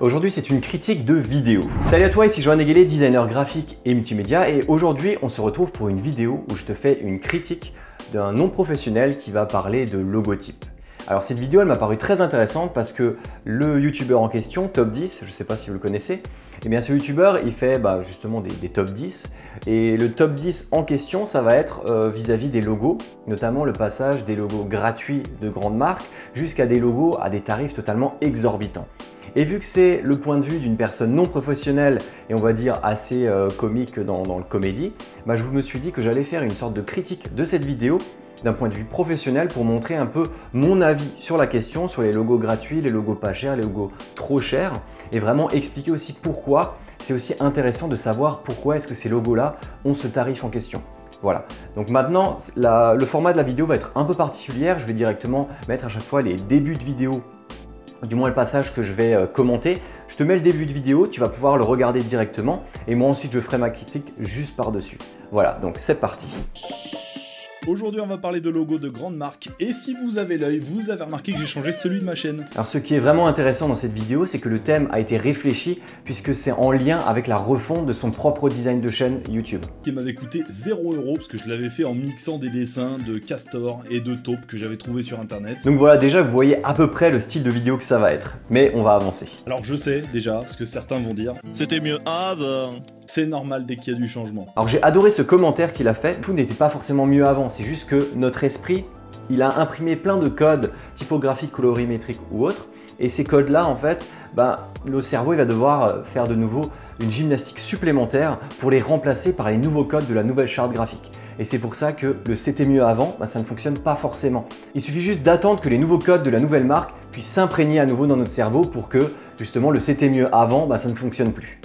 Aujourd'hui, c'est une critique de vidéo. Salut à toi, ici Joanne Eguelé, designer graphique et multimédia. Et aujourd'hui, on se retrouve pour une vidéo où je te fais une critique d'un non professionnel qui va parler de logotype. Alors cette vidéo, elle m'a paru très intéressante parce que le youtubeur en question, Top 10, je ne sais pas si vous le connaissez, eh bien ce youtubeur, il fait bah, justement des, top 10. Et le top 10 en question, ça va être euh, vis-à-vis des logos, notamment le passage des logos gratuits de grandes marques jusqu'à des logos à des tarifs totalement exorbitants. Et vu que c'est le point de vue d'une personne non professionnelle et on va dire assez euh, comique dans, le comédie, bah, je me suis dit que j'allais faire une sorte de critique de cette vidéo d'un point de vue professionnel pour montrer un peu mon avis sur la question, sur les logos gratuits, les logos pas chers, les logos trop chers, et vraiment expliquer aussi pourquoi c'est aussi intéressant de savoir pourquoi est-ce que ces logos-là ont ce tarif en question. Voilà, donc maintenant le format de la vidéo va être un peu particulier, je vais directement mettre à chaque fois les débuts de vidéo du moins le passage que je vais euh, commenter. Je te mets le début de vidéo, tu vas pouvoir le regarder directement et moi ensuite je ferai ma critique juste par-dessus. Voilà, donc c'est parti. Aujourd'hui, on va parler de logos de grandes marques. Et si vous avez l'œil, vous avez remarqué que j'ai changé celui de ma chaîne. Alors, ce qui est vraiment intéressant dans cette vidéo, c'est que le thème a été réfléchi puisque c'est en lien avec la refonte de son propre design de chaîne YouTube. Qui m'avait coûté 0 euros parce que je l'avais fait en mixant des dessins de Castor et de taupe que j'avais trouvé sur internet. Donc voilà, déjà, vous voyez à peu près le style de vidéo que ça va être. Mais on va avancer. Alors, je sais déjà ce que certains vont dire. C'était mieux avant. C'est normal dès qu'il y a du changement. Alors j'ai adoré ce commentaire qu'il a fait. Tout n'était pas forcément mieux avant. C'est juste que notre esprit, il a imprimé plein de codes typographiques, colorimétriques ou autres. Et ces codes-là, en fait, bah, le cerveau il va devoir euh, faire de nouveau une gymnastique supplémentaire pour les remplacer par les nouveaux codes de la nouvelle charte graphique. Et c'est pour ça que le c'était mieux avant, bah, ça ne fonctionne pas forcément. Il suffit juste d'attendre que les nouveaux codes de la nouvelle marque puissent s'imprégner à nouveau dans notre cerveau pour que justement le c'était mieux avant, bah, ça ne fonctionne plus.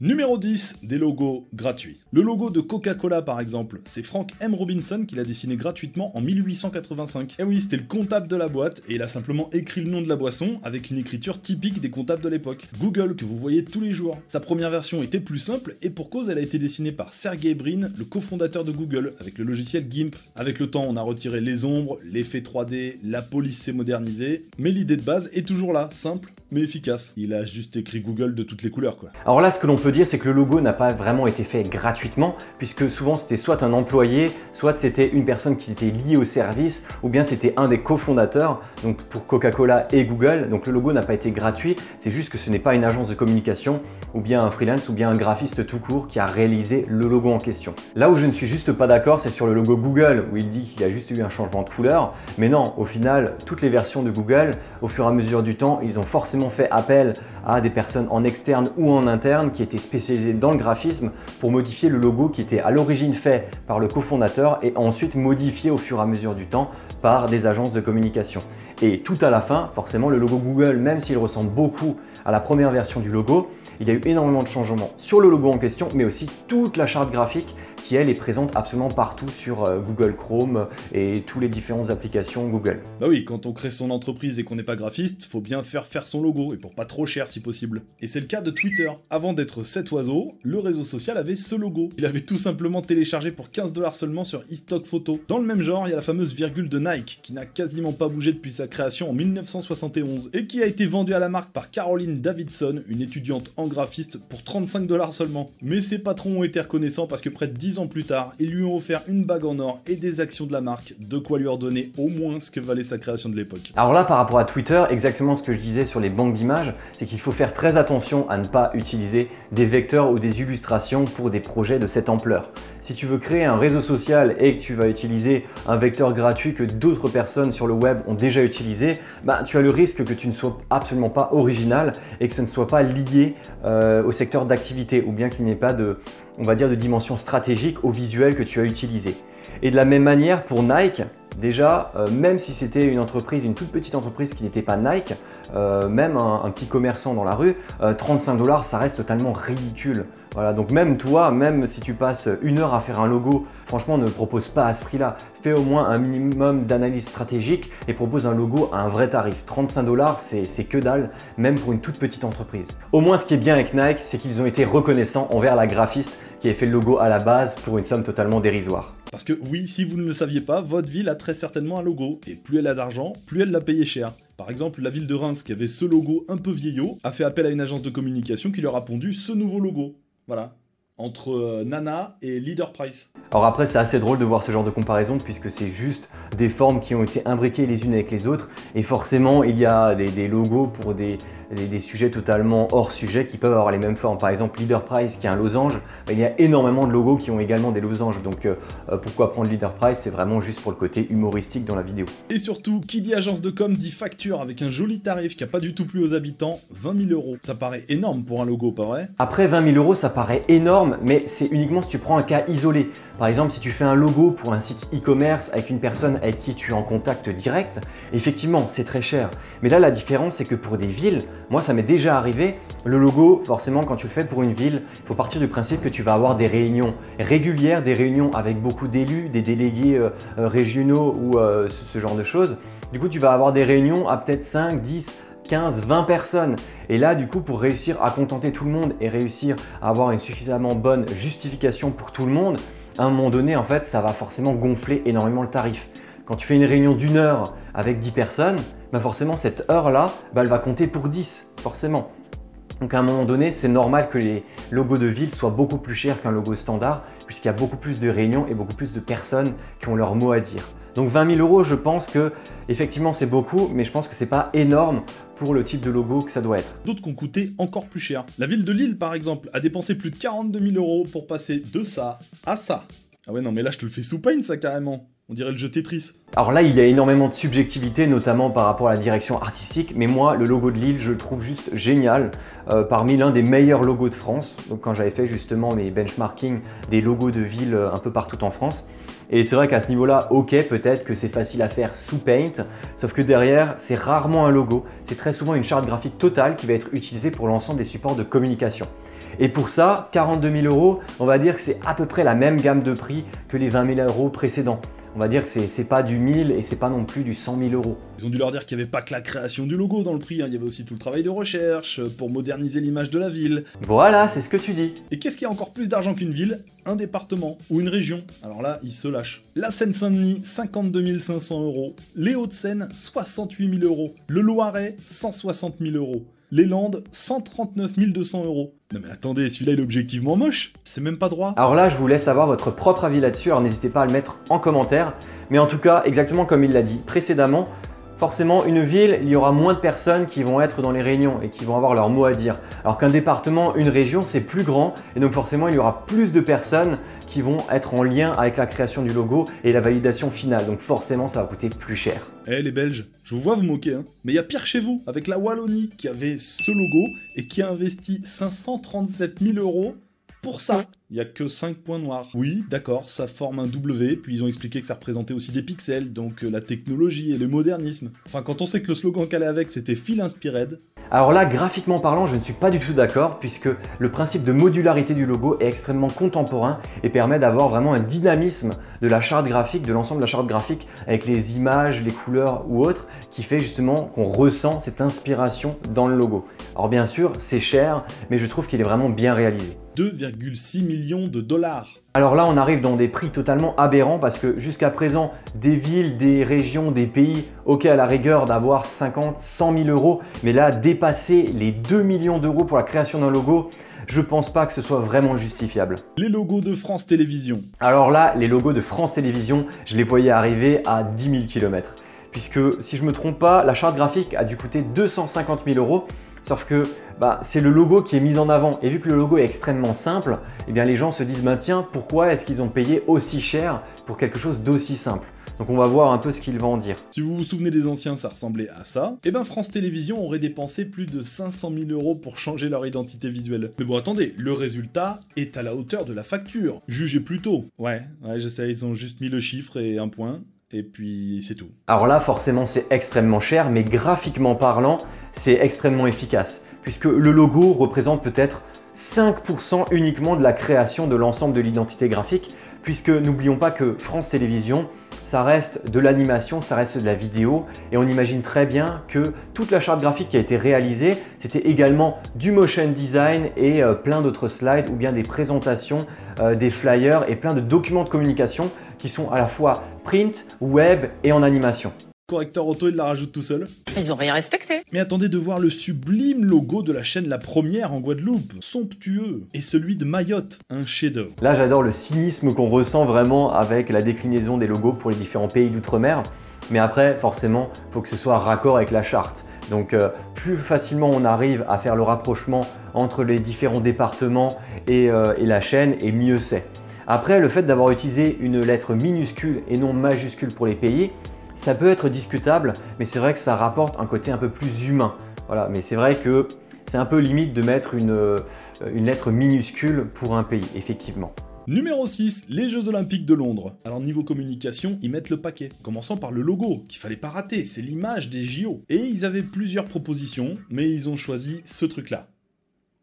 Numéro 10, des logos gratuits. Le logo de Coca-Cola par exemple, c'est Frank M. Robinson qui l'a dessiné gratuitement en 1885. Et eh oui, c'était le comptable de la boîte et il a simplement écrit le nom de la boisson avec une écriture typique des comptables de l'époque. Google que vous voyez tous les jours. Sa première version était plus simple et pour cause elle a été dessinée par Sergey Brin, le cofondateur de Google, avec le logiciel GIMP. Avec le temps on a retiré les ombres, l'effet 3D, la police s'est modernisée, mais l'idée de base est toujours là, simple efficace. Il a juste écrit Google de toutes les couleurs quoi. Alors là ce que l'on peut dire c'est que le logo n'a pas vraiment été fait gratuitement puisque souvent c'était soit un employé, soit c'était une personne qui était liée au service ou bien c'était un des cofondateurs donc pour Coca-Cola et Google. Donc le logo n'a pas été gratuit, c'est juste que ce n'est pas une agence de communication ou bien un freelance ou bien un graphiste tout court qui a réalisé le logo en question. Là où je ne suis juste pas d'accord, c'est sur le logo Google où il dit qu'il a juste eu un changement de couleur, mais non, au final, toutes les versions de Google, au fur et à mesure du temps, ils ont forcément fait appel à des personnes en externe ou en interne qui étaient spécialisées dans le graphisme pour modifier le logo qui était à l'origine fait par le cofondateur et ensuite modifié au fur et à mesure du temps par des agences de communication. Et tout à la fin, forcément, le logo Google, même s'il ressemble beaucoup à la première version du logo, il y a eu énormément de changements sur le logo en question, mais aussi toute la charte graphique qui elle est présente absolument partout sur euh, Google Chrome et toutes les différentes applications Google. Bah oui, quand on crée son entreprise et qu'on n'est pas graphiste, faut bien faire faire son logo et pour pas trop cher si possible. Et c'est le cas de Twitter. Avant d'être cet oiseau, le réseau social avait ce logo. Il avait tout simplement téléchargé pour 15 dollars seulement sur eStock Photo. Dans le même genre, il y a la fameuse virgule de Nike qui n'a quasiment pas bougé depuis sa création en 1971 et qui a été vendue à la marque par Caroline Davidson, une étudiante en graphiste pour 35 dollars seulement. Mais ses patrons ont été reconnaissants parce que près de 10 ans plus tard, ils lui ont offert une bague en or et des actions de la marque, de quoi lui redonner au moins ce que valait sa création de l'époque. Alors là, par rapport à Twitter, exactement ce que je disais sur les banques d'images, c'est qu'il faut faire très attention à ne pas utiliser des vecteurs ou des illustrations pour des projets de cette ampleur. Si tu veux créer un réseau social et que tu vas utiliser un vecteur gratuit que d'autres personnes sur le web ont déjà utilisé, bah, tu as le risque que tu ne sois absolument pas original et que ce ne soit pas lié euh, au secteur d'activité ou bien qu'il n'y ait pas de, on va dire, de dimension stratégique au visuel que tu as utilisé. Et de la même manière pour Nike, déjà, euh, même si c'était une entreprise, une toute petite entreprise qui n'était pas Nike, euh, même un, petit commerçant dans la rue, 35 dollars, ça reste totalement ridicule. Voilà, donc même toi, même si tu passes une heure à faire un logo, franchement, ne propose pas à ce prix-là. Fais au moins un minimum d'analyse stratégique et propose un logo à un vrai tarif. 35 dollars, c'est que dalle, même pour une toute petite entreprise. Au moins, ce qui est bien avec Nike, c'est qu'ils ont été reconnaissants envers la graphiste qui avait fait le logo à la base pour une somme totalement dérisoire. Parce que oui, si vous ne le saviez pas, votre ville a très certainement un logo, et plus elle a d'argent, plus elle l'a payé cher. Par exemple, la ville de Reims, qui avait ce logo un peu vieillot, a fait appel à une agence de communication qui leur a pondu ce nouveau logo. Voilà. Entre euh, Nana et Leader Price. Alors après, c'est assez drôle de voir ce genre de comparaison puisque c'est juste des formes qui ont été imbriquées les unes avec les autres. Et forcément, il y a des, logos pour des, des, sujets totalement hors sujet qui peuvent avoir les mêmes formes. Par exemple, Leader Price qui a un losange, bah, il y a énormément de logos qui ont également des losanges. Donc euh, euh, pourquoi prendre Leader Price? C'est vraiment juste pour le côté humoristique dans la vidéo. Et surtout, qui dit agence de com dit facture avec un joli tarif qui n'a pas du tout plu aux habitants, 20 000 euros. Ça paraît énorme pour un logo, pas vrai? Après 20 000 euros, ça paraît énorme, mais c'est uniquement si tu prends un cas isolé. Par exemple, si tu fais un logo pour un site e-commerce avec une personne avec qui tu es en contact direct, effectivement, c'est très cher. Mais là, la différence, c'est que pour des villes, moi, ça m'est déjà arrivé. Le logo, forcément, quand tu le fais pour une ville, il faut partir du principe que tu vas avoir des réunions régulières, des réunions avec beaucoup d'élus, des délégués euh, euh, régionaux ou euh, ce genre de choses. Du coup, tu vas avoir des réunions à peut-être 5, 10, 15, 20 personnes. Et là, du coup, pour réussir à contenter tout le monde et réussir à avoir une suffisamment bonne justification pour tout le monde, à un moment donné, en fait, ça va forcément gonfler énormément le tarif. Quand tu fais une réunion d'une heure avec 10 personnes, bah forcément cette heure-là, bah elle va compter pour 10, forcément. Donc à un moment donné, c'est normal que les logos de ville soient beaucoup plus chers qu'un logo standard, puisqu'il y a beaucoup plus de réunions et beaucoup plus de personnes qui ont leur mot à dire. Donc 20 000 euros, je pense que effectivement c'est beaucoup, mais je pense que c'est pas énorme pour le type de logo que ça doit être. D'autres qui ont coûté encore plus cher. La ville de Lille, par exemple, a dépensé plus de 42 000 euros pour passer de ça à ça. Ah ouais, non, mais là, je te le fais sous pain, ça, carrément. On dirait le jeu Tetris. Alors là, il y a énormément de subjectivité, notamment par rapport à la direction artistique, mais moi, le logo de Lille, je le trouve juste génial, euh, parmi l'un des meilleurs logos de France. Donc quand j'avais fait justement mes benchmarking des logos de ville euh, un peu partout en France. Et c'est vrai qu'à ce niveau-là, ok, peut-être que c'est facile à faire sous Paint, sauf que derrière, c'est rarement un logo, c'est très souvent une charte graphique totale qui va être utilisée pour l'ensemble des supports de communication. Et pour ça, 42 000 euros, on va dire que c'est à peu près la même gamme de prix que les 20 000 euros précédents on va dire que c'est pas du 1000 et c'est pas non plus du 100 000 euros. Ils ont dû leur dire qu'il n'y avait pas que la création du logo dans le prix, hein. il y avait aussi tout le travail de recherche pour moderniser l'image de la ville. Voilà, c'est ce que tu dis. Et qu'est-ce qui a encore plus d'argent qu'une ville? Un département ou une région. Alors là, ils se lâchent. La Seine-Saint-Denis, 52 500 euros. Les Hauts-de-Seine, 68 000 euros. Le Loiret, 160 000 euros. Les Landes, 139 200 euros. Non mais attendez, celui-là il est objectivement moche. C'est même pas droit. Alors là, je vous laisse avoir votre propre avis là-dessus, alors n'hésitez pas à le mettre en commentaire. Mais en tout cas, exactement comme il l'a dit précédemment, forcément, une ville, il y aura moins de personnes qui vont être dans les réunions et qui vont avoir leur mot à dire. Alors qu'un département, une région, c'est plus grand et donc forcément, il y aura plus de personnes qui vont être en lien avec la création du logo et la validation finale. Donc forcément, ça va coûter plus cher. Eh les Belges, je vous vois vous moquer, hein. mais il y a pire chez vous, avec la Wallonie qui avait ce logo et qui a investi 537 000 euros pour ça. Il y a que 5 points noirs. Oui, d'accord, ça forme un W, puis ils ont expliqué que ça représentait aussi des pixels, donc euh, la technologie et le modernisme. Enfin, quand on sait que le slogan qu'elle avec c'était Feel Inspired, alors là, graphiquement parlant, je ne suis pas du tout d'accord puisque le principe de modularité du logo est extrêmement contemporain et permet d'avoir vraiment un dynamisme de la charte graphique, de l'ensemble de la charte graphique avec les images, les couleurs ou autres qui fait justement qu'on ressent cette inspiration dans le logo. Alors bien sûr, c'est cher, mais je trouve qu'il est vraiment bien réalisé. 2,6 millions de dollars. Alors là, on arrive dans des prix totalement aberrants parce que jusqu'à présent, des villes, des régions, des pays, ok à la rigueur d'avoir 50, 100 000 euros, mais là, dépasser les 2 millions d'euros pour la création d'un logo, je pense pas que ce soit vraiment justifiable. Les logos de France Télévisions. Alors là, les logos de France Télévisions, je les voyais arriver à 10 000 km. Puisque si je me trompe pas, la charte graphique a dû coûter 250 000 euros Sauf que bah, c'est le logo qui est mis en avant. Et vu que le logo est extrêmement simple, eh bien, les gens se disent bah, tiens, pourquoi est-ce qu'ils ont payé aussi cher pour quelque chose d'aussi simple? Donc on va voir un peu ce qu'ils vont en dire. Si vous vous souvenez des anciens, ça ressemblait à ça. Et eh ben France Télévisions aurait dépensé plus de 500 000 euros pour changer leur identité visuelle. Mais bon attendez, le résultat est à la hauteur de la facture. Jugez plutôt. Ouais, ouais, je sais, ils ont juste mis le chiffre et un point et puis c'est tout. Alors là, forcément, c'est extrêmement cher, mais graphiquement parlant, c'est extrêmement efficace, puisque le logo représente peut-être 5% uniquement de la création de l'ensemble de l'identité graphique, puisque n'oublions pas que France Télévisions, ça reste de l'animation, ça reste de la vidéo, et on imagine très bien que toute la charte graphique qui a été réalisée, c'était également du motion design et euh, plein d'autres slides ou bien des présentations, euh, des flyers et plein de documents de communication qui sont à la fois print, web et en animation. Correcteur auto, il la rajoute tout seul. Ils ont rien respecté. Mais attendez de voir le sublime logo de la chaîne La Première en Guadeloupe, somptueux, et celui de Mayotte, un chef-d'œuvre. Là, j'adore le cynisme qu'on ressent vraiment avec la déclinaison des logos pour les différents pays d'outre-mer. Mais après, forcément, il faut que ce soit raccord avec la charte. Donc, euh, plus facilement on arrive à faire le rapprochement entre les différents départements et, euh, et la chaîne, et mieux c'est. Après, le fait d'avoir utilisé une lettre minuscule et non majuscule pour les pays, ça peut être discutable, mais c'est vrai que ça rapporte un côté un peu plus humain. Voilà, mais c'est vrai que c'est un peu limite de mettre une, euh, lettre minuscule pour un pays, effectivement. Numéro 6, les Jeux Olympiques de Londres. Alors niveau communication, ils mettent le paquet. Commençant par le logo, qu'il fallait pas rater, c'est l'image des JO. Et ils avaient plusieurs propositions, mais ils ont choisi ce truc-là.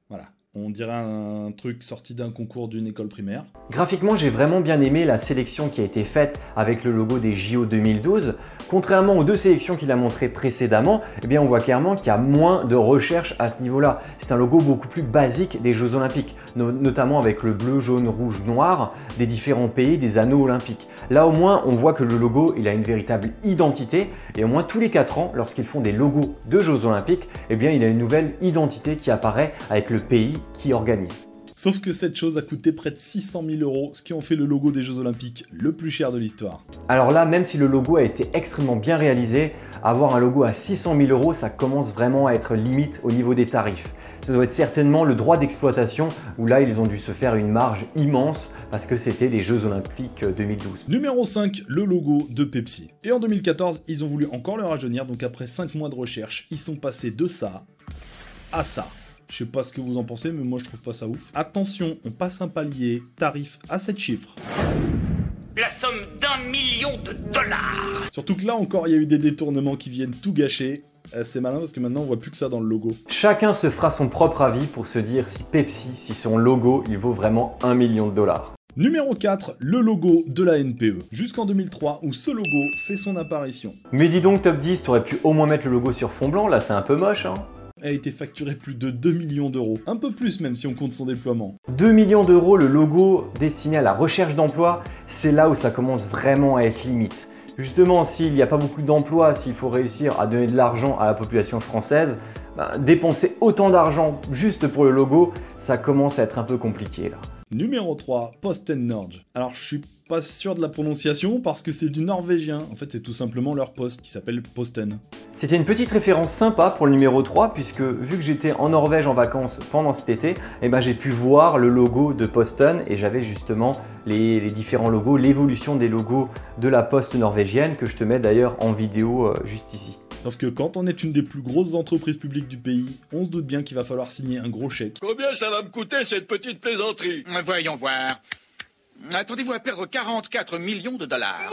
Voilà. On dirait un truc sorti d'un concours d'une école primaire. Graphiquement, j'ai vraiment bien aimé la sélection qui a été faite avec le logo des JO 2012. Contrairement aux deux sélections qu'il a montrées précédemment, eh bien on voit clairement qu'il y a moins de recherche à ce niveau-là. C'est un logo beaucoup plus basique des Jeux Olympiques, notamment avec le bleu, jaune, rouge, noir des différents pays des anneaux olympiques. Là au moins, on voit que le logo, il a une véritable identité et au moins tous les 4 ans, lorsqu'ils font des logos de Jeux Olympiques, eh bien il a une nouvelle identité qui apparaît avec le pays qui organise. Sauf que cette chose a coûté près de 600 000 euros, ce qui en fait le logo des Jeux Olympiques le plus cher de l'histoire. Alors là, même si le logo a été extrêmement bien réalisé, avoir un logo à 600 000 euros, ça commence vraiment à être limite au niveau des tarifs. Ça doit être certainement le droit d'exploitation où là, ils ont dû se faire une marge immense parce que c'était les Jeux Olympiques 2012. Numéro 5, le logo de Pepsi. Et en 2014, ils ont voulu encore le rajeunir, donc après 5 mois de recherche, ils sont passés de ça à ça. Je sais pas ce que vous en pensez, mais moi je trouve pas ça ouf. Attention, on passe un palier, tarif à 7 chiffres. La somme d'un million de dollars Surtout que là encore, il y a eu des détournements qui viennent tout gâcher. Euh, c'est malin parce que maintenant on voit plus que ça dans le logo. Chacun se fera son propre avis pour se dire si Pepsi, si son logo, il vaut vraiment un million de dollars. Numéro 4, le logo de la NPE. Jusqu'en 2003 où ce logo fait son apparition. Mais dis donc top 10, t'aurais pu au moins mettre le logo sur fond blanc, là c'est un peu moche hein a été facturé plus de 2 millions d'euros. Un peu plus même si on compte son déploiement. 2 millions d'euros, le logo destiné à la recherche d'emploi, c'est là où ça commence vraiment à être limite. Justement, s'il n'y a pas beaucoup d'emplois, s'il faut réussir à donner de l'argent à la population française, ben, dépenser autant d'argent juste pour le logo, ça commence à être un peu compliqué là. Numéro 3, Posten Norge. Alors je suis pas sûr de la prononciation parce que c'est du norvégien. En fait, c'est tout simplement leur poste qui s'appelle Posten. C'était une petite référence sympa pour le numéro 3 puisque vu que j'étais en Norvège en vacances pendant cet été, eh ben, j'ai pu voir le logo de Posten et j'avais justement les, les, différents logos, l'évolution des logos de la poste norvégienne que je te mets d'ailleurs en vidéo euh, juste ici. Sauf que quand on est une des plus grosses entreprises publiques du pays, on se doute bien qu'il va falloir signer un gros chèque. Combien ça va me coûter cette petite plaisanterie? Voyons voir. Attendez-vous à perdre 44 millions de dollars.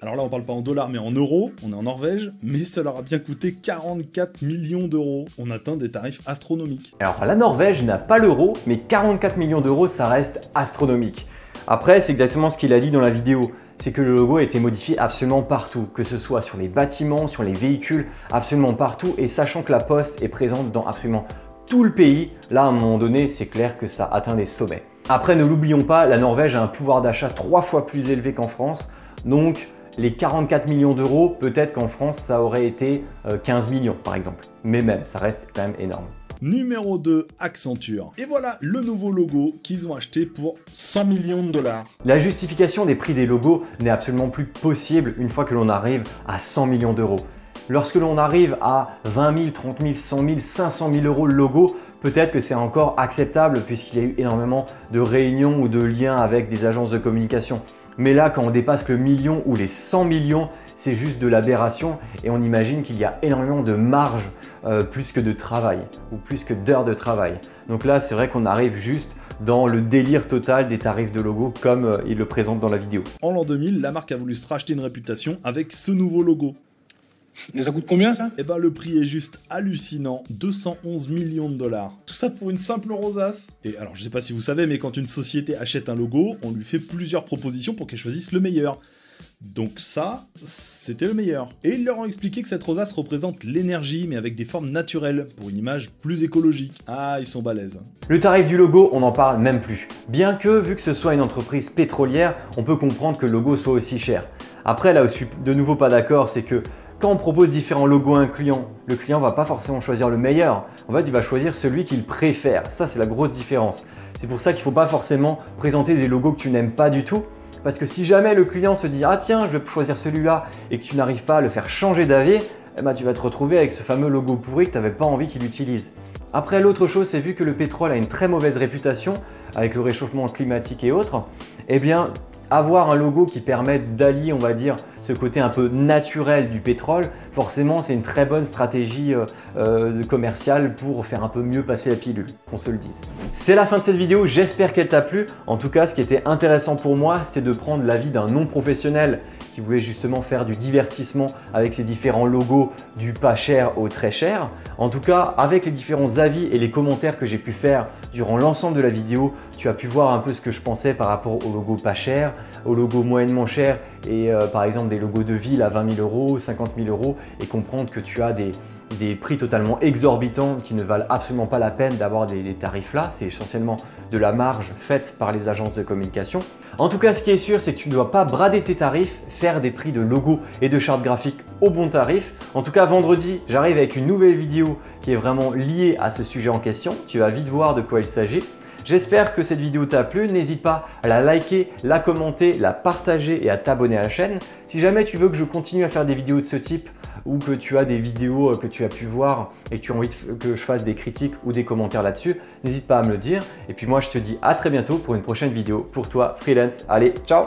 Alors là, on parle pas en dollars, mais en euros. On est en Norvège, mais ça leur a bien coûté 44 millions d'euros. On atteint des tarifs astronomiques. Alors la Norvège n'a pas l'euro, mais 44 millions d'euros, ça reste astronomique. Après, c'est exactement ce qu'il a dit dans la vidéo c'est que le logo a été modifié absolument partout, que ce soit sur les bâtiments, sur les véhicules, absolument partout, et sachant que la poste est présente dans absolument tout le pays, là à un moment donné, c'est clair que ça atteint des sommets. Après, ne l'oublions pas, la Norvège a un pouvoir d'achat trois fois plus élevé qu'en France, donc les 44 millions d'euros, peut-être qu'en France, ça aurait été 15 euh, millions par exemple. Mais même, ça reste quand même énorme. Numéro 2, Accenture. Et voilà le nouveau logo qu'ils ont acheté pour 100 millions de dollars. La justification des prix des logos n'est absolument plus possible une fois que l'on arrive à 100 millions d'euros. Lorsque l'on arrive à 20 000, 30 000, 100 000, 500 000 euros le logo, peut-être que c'est encore acceptable puisqu'il y a eu énormément de réunions ou de liens avec des agences de communication. Mais là, quand on dépasse le million ou les 100 millions, c'est juste de l'aberration et on imagine qu'il y a énormément de marge euh, plus que de travail ou plus que d'heures de travail. Donc là, c'est vrai qu'on arrive juste dans le délire total des tarifs de logo comme euh, il le présente dans la vidéo. En l'an 2000, la marque a voulu se racheter une réputation avec ce nouveau logo. Mais ça coûte combien ça? Eh ben le prix est juste hallucinant, 211 millions de dollars. Tout ça pour une simple rosace. Et alors je sais pas si vous savez, mais quand une société achète un logo, on lui fait plusieurs propositions pour qu'elle choisisse le meilleur. Donc ça, c'était le meilleur. Et ils leur ont expliqué que cette rosace représente l'énergie, mais avec des formes naturelles, pour une image plus écologique. Ah, ils sont balèzes. Le tarif du logo, on n'en parle même plus. Bien que, vu que ce soit une entreprise pétrolière, on peut comprendre que le logo soit aussi cher. Après, là où je suis de nouveau pas d'accord, c'est que quand on propose différents logos à un client, le client va pas forcément choisir le meilleur. En fait, il va choisir celui qu'il préfère. Ça, c'est la grosse différence. C'est pour ça qu'il ne faut pas forcément présenter des logos que tu n'aimes pas du tout. Parce que si jamais le client se dit ah tiens je vais choisir celui-là et que tu n'arrives pas à le faire changer d'avis, eh ben, tu vas te retrouver avec ce fameux logo pourri que tu n'avais pas envie qu'il utilise. Après l'autre chose c'est vu que le pétrole a une très mauvaise réputation avec le réchauffement climatique et autres, eh bien avoir un logo qui permet d'allier, on va dire, ce côté un peu naturel du pétrole, forcément c'est une très bonne stratégie euh, euh, commerciale pour faire un peu mieux passer la pilule, qu'on se le dise. C'est la fin de cette vidéo, j'espère qu'elle t'a plu. En tout cas, ce qui était intéressant pour moi, c'était de prendre l'avis d'un non-professionnel qui voulait justement faire du divertissement avec ses différents logos du pas cher au très cher. En tout cas, avec les différents avis et les commentaires que j'ai pu faire durant l'ensemble de la vidéo, tu as pu voir un peu ce que je pensais par rapport au logo pas cher, au logo moyennement cher et euh, par exemple des logos de ville à 20 000 euros, 50 000 euros et comprendre que tu as des, des prix totalement exorbitants qui ne valent absolument pas la peine d'avoir des, tarifs là. C'est essentiellement de la marge faite par les agences de communication. En tout cas, ce qui est sûr, c'est que tu ne dois pas brader tes tarifs, faire des prix de logos et de chartes graphiques au bon tarif. En tout cas, vendredi, j'arrive avec une nouvelle vidéo qui est vraiment liée à ce sujet en question. Tu vas vite voir de quoi il s'agit. J'espère que cette vidéo t'a plu. N'hésite pas à la liker, la commenter, la partager et à t'abonner à la chaîne. Si jamais tu veux que je continue à faire des vidéos de ce type ou que tu as des vidéos que tu as pu voir et que tu as envie que je fasse des critiques ou des commentaires là-dessus, n'hésite pas à me le dire. Et puis moi, je te dis à très bientôt pour une prochaine vidéo pour toi, freelance. Allez, ciao